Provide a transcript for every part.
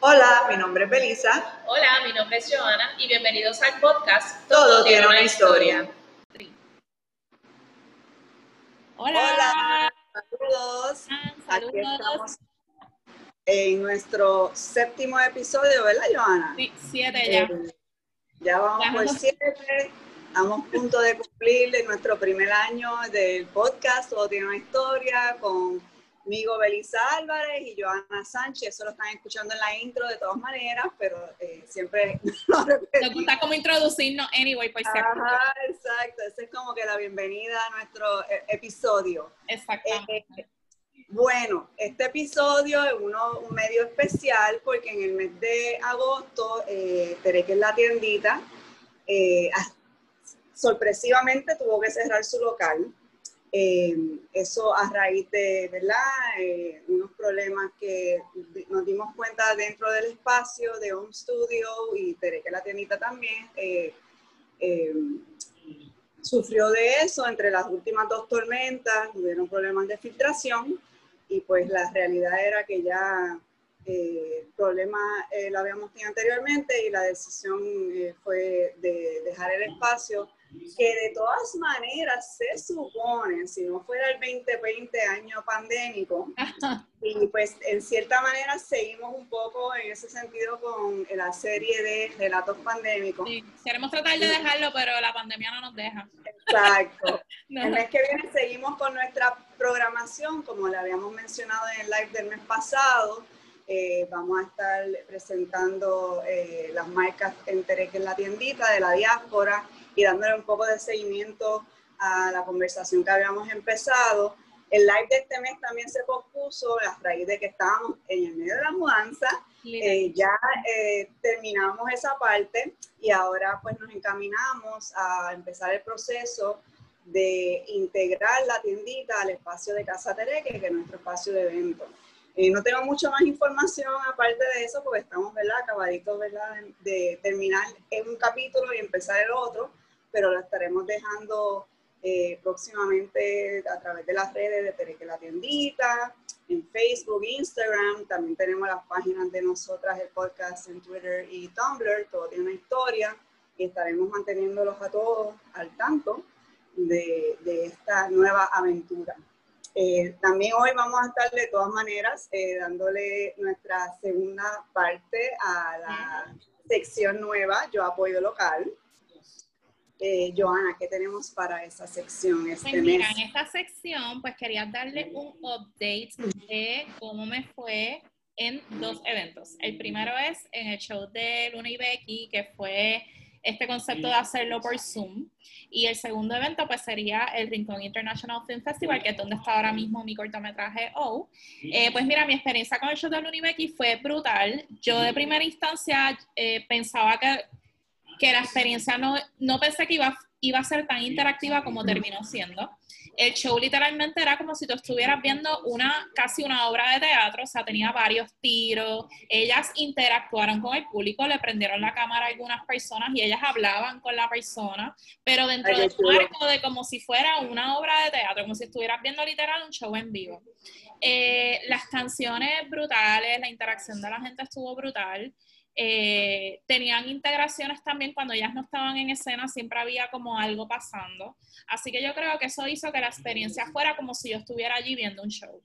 Hola, mi nombre es Belisa. Hola, mi nombre es Joana y bienvenidos al podcast Todo, tiene una historia. Hola. Saludos. Ah, Aquí saludos. estamos en nuestro séptimo episodio, ¿verdad, Joana? Sí, siete ya. Eh, ya vamos Ya. por siete. Estamos a punto de cumplir nuestro primer año del podcast Todo tiene una historia conmigo Belisa Álvarez y Joana Sánchez. Eso lo están escuchando en la intro de todas maneras, pero eh, siempre lo Nos gusta como introducirnos anyway, por si. Ajá, exacto. Esa es como que la bienvenida a nuestro eh, episodio. Exactamente. Eh, Bueno, este episodio es uno un medio especial porque en el mes de agosto, eh, Tere, que es la tiendita, eh, sorpresivamente tuvo que cerrar su local. Eh, eso a raíz de. Eh, unos problemas que nos dimos cuenta dentro del espacio de Home Studio y Tere, que la tiendita también. eh, sufrió de eso entre las últimas dos tormentas, tuvieron problemas de filtración y pues la realidad era que ya el problema lo habíamos tenido anteriormente y la decisión fue de dejar el espacio que de todas maneras se supone, si no fuera el 2020 año pandémico, y pues en cierta manera seguimos un poco en ese sentido con la serie de relatos pandémicos. Sí, queremos tratar de dejarlo, pero la pandemia no nos deja. Exacto. No. El mes que viene seguimos con nuestra programación, como le habíamos mencionado en el live del mes pasado. eh, vamos a estar presentando eh, las marcas Enteré, que es la tiendita de la diáspora, y dándole un poco de seguimiento a la conversación que habíamos empezado. El live de este mes también se pospuso a raíz de que estábamos en el medio de la mudanza eh, ya eh, terminamos esa parte y ahora pues nos encaminamos a empezar el proceso de integrar la tiendita al espacio de Casa Tereque, que es nuestro espacio de evento. Eh, no tengo mucho más información aparte de eso porque estamos, ¿verdad? Acabaditos, ¿verdad? De, de terminar un capítulo y empezar el otro, pero lo estaremos dejando eh, próximamente a través de las redes de Tereque la tiendita, en Facebook, Instagram, también tenemos las páginas de nosotras, el podcast en Twitter y Tumblr, todo tiene una historia y estaremos manteniéndolos a todos al tanto de, de esta nueva aventura. Eh, también hoy vamos a estar de todas maneras eh, dándole nuestra segunda parte a la sección nueva, Yo Apoyo Local. Eh, Joana, ¿qué tenemos para esa sección este Pues mira, mes? en esta sección, pues quería darle un update de cómo me fue en dos eventos. El primero es en el show de Luna y Becky, que fue este concepto de hacerlo por Zoom. Y el segundo evento, pues sería el Rincón International Film Festival, que es donde está ahora mismo mi cortometraje O. Eh, pues mira, mi experiencia con el show de Luna y Becky fue brutal. Yo de primera instancia eh, pensaba que que la experiencia no, no pensé que iba, iba a ser tan interactiva como terminó siendo. El show literalmente era como si tú estuvieras viendo una, casi una obra de teatro, o sea, tenía varios tiros, ellas interactuaron con el público, le prendieron la cámara a algunas personas y ellas hablaban con la persona, pero dentro Ay, del marco de como si fuera una obra de teatro, como si estuvieras viendo literal un show en vivo. Eh, las canciones brutales, la interacción de la gente estuvo brutal. Eh, tenían integraciones también cuando ellas no estaban en escena, siempre había como algo pasando. Así que yo creo que eso hizo que la experiencia fuera como si yo estuviera allí viendo un show.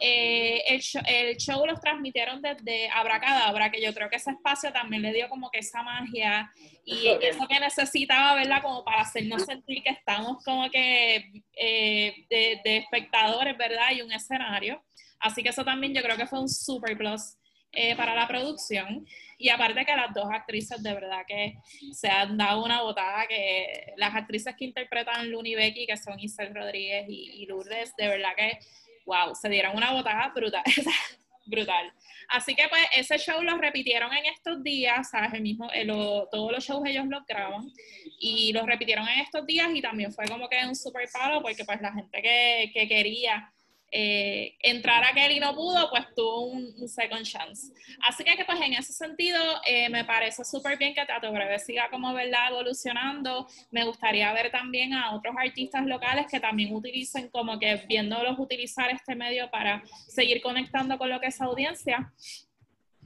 Eh, el, show el show los transmitieron desde Abracadabra, que yo creo que ese espacio también le dio como que esa magia y eso que necesitaba, ¿verdad? Como para hacernos sentir que estamos como que eh, de, de espectadores, ¿verdad? Y un escenario. Así que eso también yo creo que fue un super plus eh, para la producción. Y aparte que las dos actrices de verdad que se han dado una botada, que las actrices que interpretan Luni Becky, que son Isabel Rodríguez y, y Lourdes, de verdad que, wow, se dieron una botada brutal. brutal. Así que pues ese show lo repitieron en estos días, ¿sabes? El mismo, eh, lo- todos los shows ellos los graban y los repitieron en estos días y también fue como que un super palo porque pues la gente que, que quería eh, entrar a Kelly no pudo, pues tuvo un, second chance. Así que, pues en ese sentido eh, me parece súper bien que Teatro Breve siga como verdad evolucionando. Me gustaría ver también a otros artistas locales que también utilicen como que viéndolos utilizar este medio para seguir conectando con lo que es audiencia.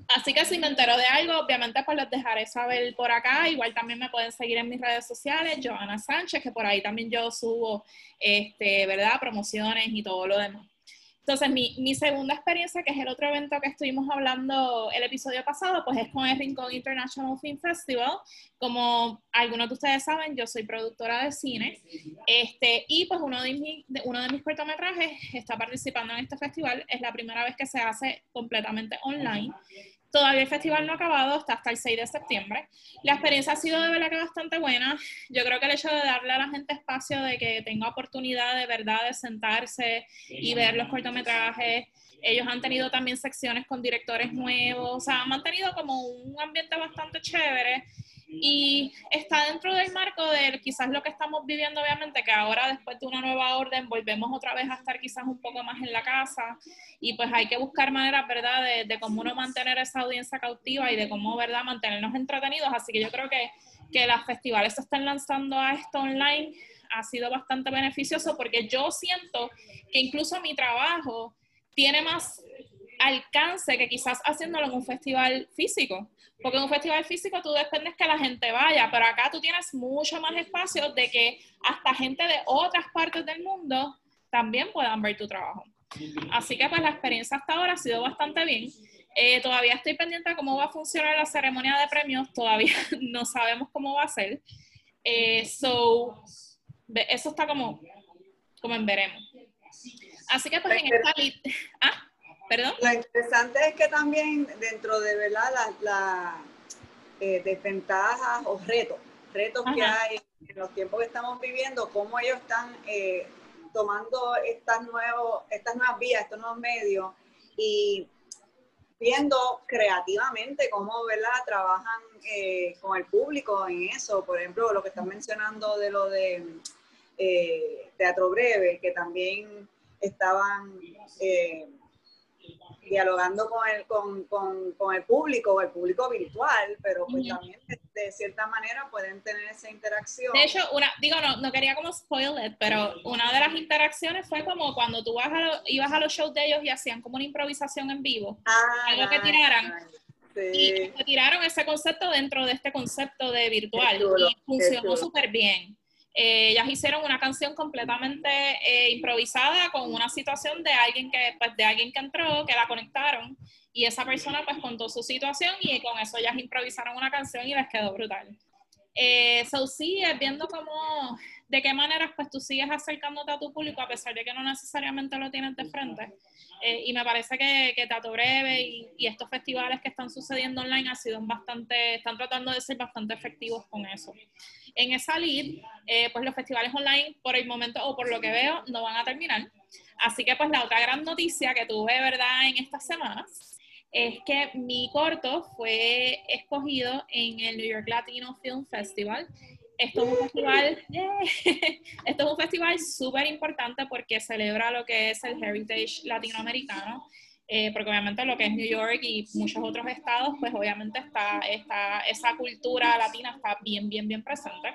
Así que si me entero de algo, obviamente pues les dejaré saber por acá. Igual también me pueden seguir en mis redes sociales, Joana Sánchez, que por ahí también yo subo, este, ¿verdad? Promociones y todo lo demás. Entonces, mi, mi, segunda experiencia, que es el otro evento que estuvimos hablando el episodio pasado, pues es con el Rincón International Film Festival. Como algunos de ustedes saben, yo soy productora de cine, este, y pues uno de, mis, uno de mis cortometrajes está participando en este festival. Es la primera vez que se hace completamente online. Todavía el festival no ha acabado, hasta el 6 de septiembre. La experiencia ha sido de verdad que bastante buena. Yo creo que el hecho de darle a la gente espacio de que tenga oportunidad de verdad de sentarse y ver los cortometrajes. Ellos han tenido también secciones con directores nuevos, o sea, han mantenido como un ambiente bastante chévere y está dentro del marco de quizás lo que estamos viviendo, obviamente, que ahora después de una nueva orden volvemos otra vez a estar quizás un poco más en la casa y pues hay que buscar maneras, ¿verdad?, de, de cómo uno mantener esa audiencia cautiva y de cómo, ¿verdad?, mantenernos entretenidos. Así que yo creo que, que los festivales se están lanzando a esto online ha sido bastante beneficioso porque yo siento que incluso mi trabajo tiene más alcance que quizás haciéndolo en un festival físico. Porque en un festival físico tú dependes que la gente vaya, pero acá tú tienes mucho más espacio de que hasta gente de otras partes del mundo también puedan ver tu trabajo. Así que pues la experiencia hasta ahora ha sido bastante bien. Eh, todavía estoy pendiente de cómo va a funcionar la ceremonia de premios, todavía no sabemos cómo va a ser. Eh, so, eso está como, como en veremos. Así que pues en esta... ¿Ah? Lo interesante es que también dentro de verdad las eh, desventajas o retos, retos que hay en los tiempos que estamos viviendo, cómo ellos están eh, tomando estas, nuevos, estas nuevas vías, estos nuevos medios y viendo creativamente cómo ¿verdad? trabajan eh, con el público en eso. Por ejemplo, lo que están mencionando de lo de teatro breve, que también estaban dialogando con el, con, con, con el público, el público virtual, pero pues también de, cierta manera pueden tener esa interacción. De hecho, una, digo, no, no quería como spoil it, pero una de las interacciones fue como cuando tú vas a ibas a los shows de ellos y hacían como una improvisación en vivo, ah, algo que tiraran. Y tiraron ese concepto dentro de este concepto de virtual y funcionó súper bien. Eh, ellas hicieron una canción completamente eh, improvisada con una situación de alguien que pues de alguien que entró que la conectaron y esa persona pues contó su situación y con eso ellas improvisaron una canción y les quedó brutal. Eh, so sí es viendo cómo de qué manera pues tú sigues acercándote a tu público a pesar de que no necesariamente lo tienes de frente eh, y me parece que, que Tato Breve y, y, estos festivales que están sucediendo online han sido bastante, están tratando de ser bastante efectivos con eso. En esa lead, eh, pues los festivales online por el momento o por lo que veo no van a terminar. Así que pues la otra gran noticia que tuve, ¿verdad?, en estas semanas es que mi corto fue escogido en el New York Latino Film Festival. Esto es un festival, esto es un festival súper importante porque celebra lo que es el heritage latinoamericano eh, porque obviamente lo que es New York y muchos otros estados, pues obviamente está, está, esa cultura latina está bien, bien, bien presente.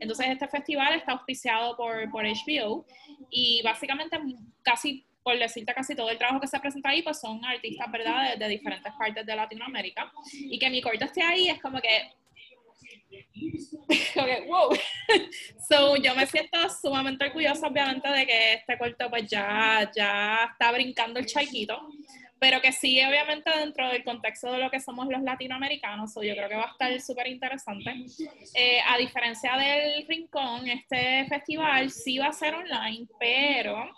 Entonces este festival está auspiciado por, por HBO y básicamente casi, por decirte casi todo el trabajo que se presenta ahí, pues son artistas, ¿verdad?, de, de diferentes partes de Latinoamérica. Y que mi corto esté ahí es como que okay, wow. so, yo me siento sumamente orgullosa, obviamente, de que este corto pues ya, ya está brincando el charquito pero que sigue obviamente dentro del contexto de lo que somos los latinoamericanos, yo creo que va a estar súper interesante. Eh, a diferencia del Rincón, este festival sí va a ser online, pero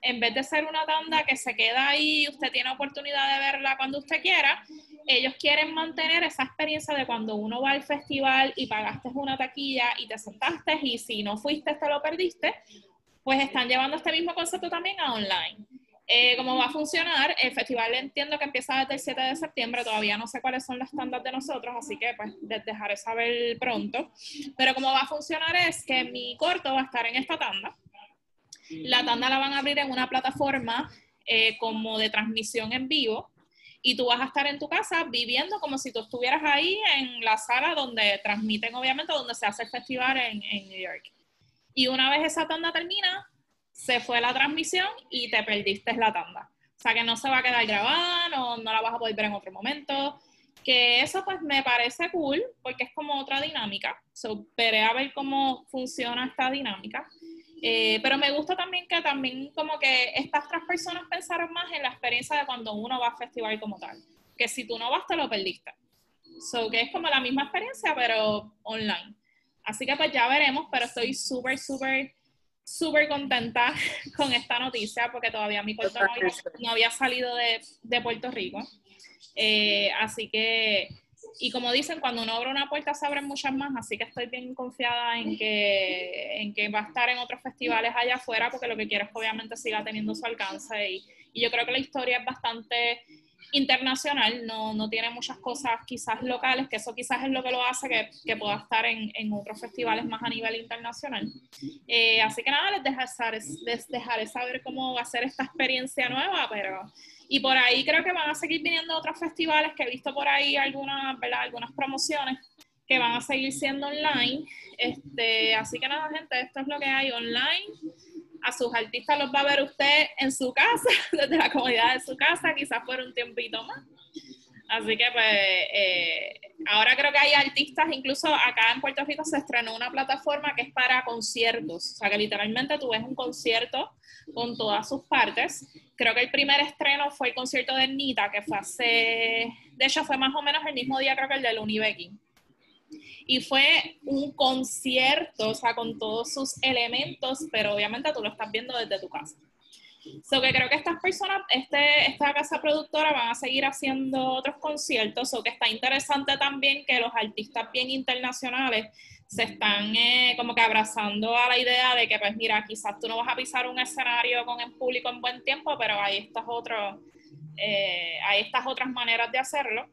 en vez de ser una tanda que se queda ahí usted tiene oportunidad de verla cuando usted quiera, ellos quieren mantener esa experiencia de cuando uno va al festival y pagaste una taquilla y te sentaste y si no fuiste te lo perdiste, pues están llevando este mismo concepto también a online. Eh, ¿Cómo va a funcionar? El festival entiendo que empieza desde el 7 de septiembre, todavía no sé cuáles son las tandas de nosotros, así que pues les dejaré saber pronto. Pero cómo va a funcionar es que mi corto va a estar en esta tanda. La tanda la van a abrir en una plataforma eh, como de transmisión en vivo y tú vas a estar en tu casa viviendo como si tú estuvieras ahí en la sala donde transmiten, obviamente, donde se hace el festival en, en New York. Y una vez esa tanda termina, se fue la transmisión y te perdiste la tanda. sea, que no se va a quedar grabada, no, no la vas a poder ver en otro momento. Que eso pues me parece cool porque es como otra dinámica. So, veré a ver cómo funciona esta dinámica. Eh, pero me gusta también que también como que estas otras personas pensaron más en la experiencia de cuando uno va a festival como tal. Que si tú no vas, te lo perdiste. So, que es como la misma experiencia, pero online. Así que pues ya veremos, pero estoy súper, súper, súper contenta con esta noticia porque todavía mi corto no había, salido de, de Puerto Rico. Eh, así que, y como dicen, cuando uno abre una puerta se abren muchas más, así que estoy bien confiada en que, en que va a estar en otros festivales allá afuera porque lo que quiero es que obviamente siga teniendo su alcance y, y yo creo que la historia es bastante internacional, no, no, tiene muchas cosas quizás locales, que eso quizás es lo que lo hace que, que pueda estar en, en, otros festivales más a nivel internacional. Eh, así que nada, les dejaré, les dejaré saber cómo va a ser esta experiencia nueva, pero... Y por ahí creo que van a seguir viniendo otros festivales, que he visto por ahí algunas, algunas promociones que van a seguir siendo online. Este, así que nada, gente, esto es lo que hay online a sus artistas los va a ver usted en su casa, desde la comodidad de su casa, quizás por un tiempito más. Así que pues eh, ahora creo que hay artistas, incluso acá en Puerto Rico se estrenó una plataforma que es para conciertos, o sea que literalmente tú ves un concierto con todas sus partes. Creo que el primer estreno fue el concierto de Nita, que fue hace, de hecho fue más o menos el mismo día creo que el de Unibecky y fue un concierto, o sea, con todos sus elementos, pero obviamente tú lo estás viendo desde tu casa. So que creo que estas personas, este, esta casa productora van a seguir haciendo otros conciertos, o que está interesante también que los artistas bien internacionales se están eh, como que abrazando a la idea de que, pues mira, quizás tú no vas a pisar un escenario con el público en buen tiempo, pero hay estas, otros, eh, hay estas otras maneras de hacerlo.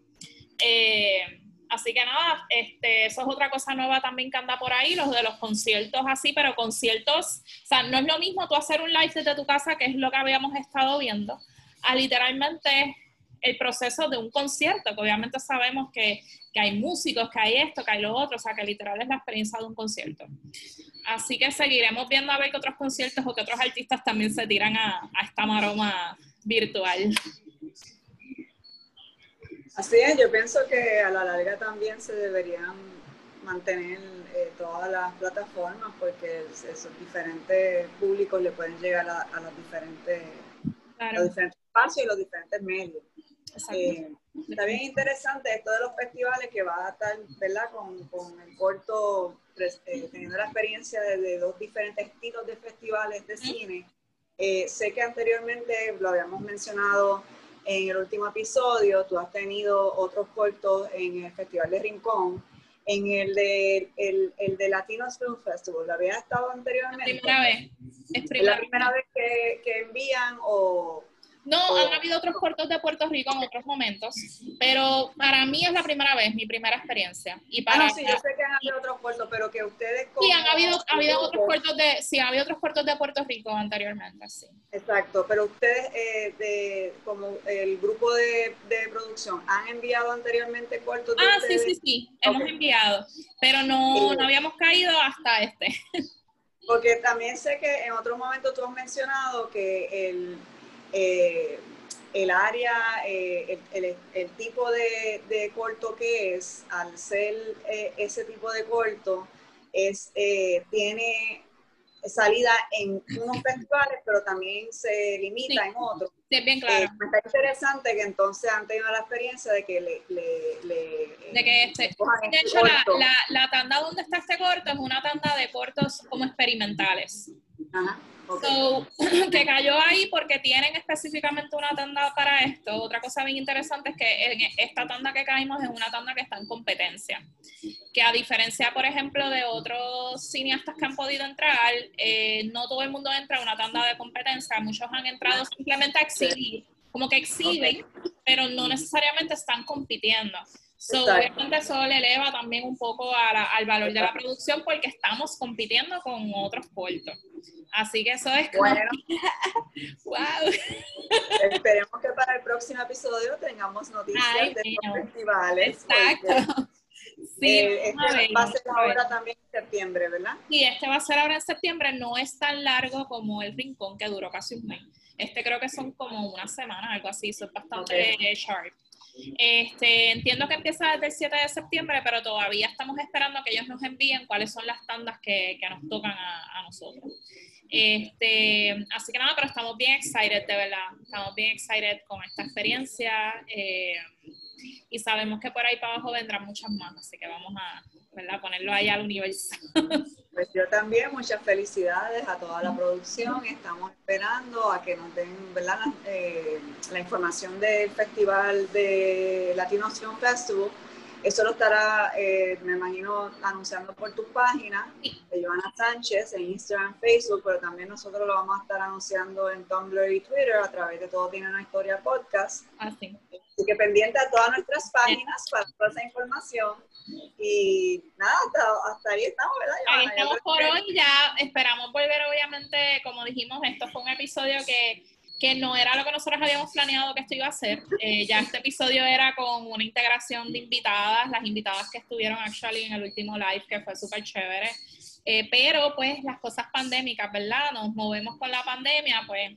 Eh, Así que nada, este, eso es otra cosa nueva también que anda por ahí, los de los conciertos así, pero conciertos, o sea, no es lo mismo tú hacer un live desde tu casa, que es lo que habíamos estado viendo, a literalmente el proceso de un concierto, que obviamente sabemos que, que, hay músicos, que hay esto, que hay lo otro, o sea, que literal es la experiencia de un concierto. Así que seguiremos viendo a ver qué otros conciertos o qué otros artistas también se tiran a, a esta maroma virtual. Así es, yo pienso que a la larga también se deberían mantener eh, todas las plataformas porque esos diferentes públicos le pueden llegar a, los, diferentes, diferentes espacios y los diferentes medios. Eh, está bien interesante esto de los festivales que va a estar, ¿verdad? Con, con el corto, eh, teniendo la experiencia de, dos diferentes estilos de festivales de cine. sé que anteriormente lo habíamos mencionado en el último episodio, tú has tenido otros cortos en el Festival de Rincón, en el de, el, el de Latino Film Festival, ¿lo había estado anteriormente? La primera vez. Es, la primera vez que, que envían o, no, han habido otros cortos de Puerto Rico en otros momentos, pero para mí es la primera vez, mi primera experiencia. Y para ah, sí, yo sé que han habido otros cortos, pero que ustedes... Sí, han habido, ha habido otros cortos de, sí, ha habido otros cortos de Puerto Rico anteriormente, sí. Exacto, pero ustedes, eh, de, como el grupo de, de, producción, ¿han enviado anteriormente cortos de Ah, sí, sí, sí, hemos enviado, pero no, no habíamos caído hasta este. Porque también sé que en otro momento tú has mencionado que el eh, el área, eh, el, tipo de, corto que es, al ser eh, ese tipo de corto, es, tiene salida en unos festivales, pero también se limita en otros. Sí, bien claro. está interesante que entonces han tenido la experiencia de que le... de que este, de este hecho, la, la, tanda donde está este corto es una tanda de cortos como experimentales. Ajá. So, que cayó ahí porque tienen específicamente una tanda para esto. Otra cosa bien interesante es que en esta tanda que caímos es una tanda que está en competencia. Que a diferencia, por ejemplo, de otros cineastas que han podido entrar, eh, no todo el mundo entra a una tanda de competencia. Muchos han entrado simplemente a exhibir, como que exhiben, pero no necesariamente están compitiendo. So, obviamente eso le eleva también un poco al valor de la producción porque estamos compitiendo con otros cortos. Así que eso es como... Bueno. wow. Esperemos que para el próximo episodio tengamos noticias de los festivales. Exacto. Sí, eh, este va a ser ahora también en septiembre, ¿verdad? Sí, este va a ser ahora en septiembre. No es tan largo como el Rincón, que duró casi un mes. Este creo que son como una semana, algo así, eso es bastante sharp. Este, entiendo que empieza desde el 7 de septiembre, pero todavía estamos esperando que ellos nos envíen cuáles son las tandas que, que nos tocan a, a nosotros. Este, así que nada, pero estamos bien excited, de verdad. Estamos bien excited con esta experiencia. Eh, y sabemos que por ahí para abajo vendrán muchas más, así que vamos a ¿verdad? ponerlo ahí al universo. Pues yo también, muchas felicidades a toda la producción. Estamos esperando a que nos den ¿verdad? La, eh, la información del Festival de Latino Film Festival eso lo estará, eh, me imagino, anunciando por tu página de Joana Sánchez en Instagram, Facebook, pero también nosotros lo vamos a estar anunciando en Tumblr y Twitter a través de Todo Tiene una Historia Podcast. Así. Así que pendiente a todas nuestras páginas para toda esa información. Y nada, hasta, ahí estamos, ¿verdad? Ahí estamos por hoy, ya esperamos volver, obviamente, como dijimos, esto fue un episodio que que no era lo que nosotros habíamos planeado que esto iba a ser. Eh, ya este episodio era con una integración de invitadas, las invitadas que estuvieron actually en el último live, que fue súper chévere. Eh, pero pues las cosas pandémicas, ¿verdad? Nos movemos con la pandemia, pues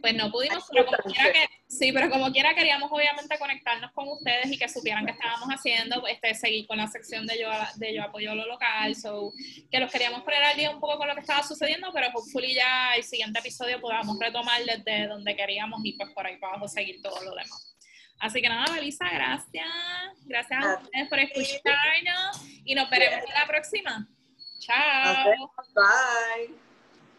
pues no pudimos, pero como quiera que, sí, pero como quiera queríamos obviamente conectarnos con ustedes y que supieran que estábamos haciendo, este, seguir con la sección de yo, de yo apoyo lo local, so, que los queríamos poner al día un poco con lo que estaba sucediendo, pero hopefully ya el siguiente episodio podamos retomar desde donde queríamos y pues por ahí para abajo seguir todo lo demás. Así que nada, Melissa, gracias. Gracias a ustedes por escucharnos y nos veremos en la próxima. Chao. Bye.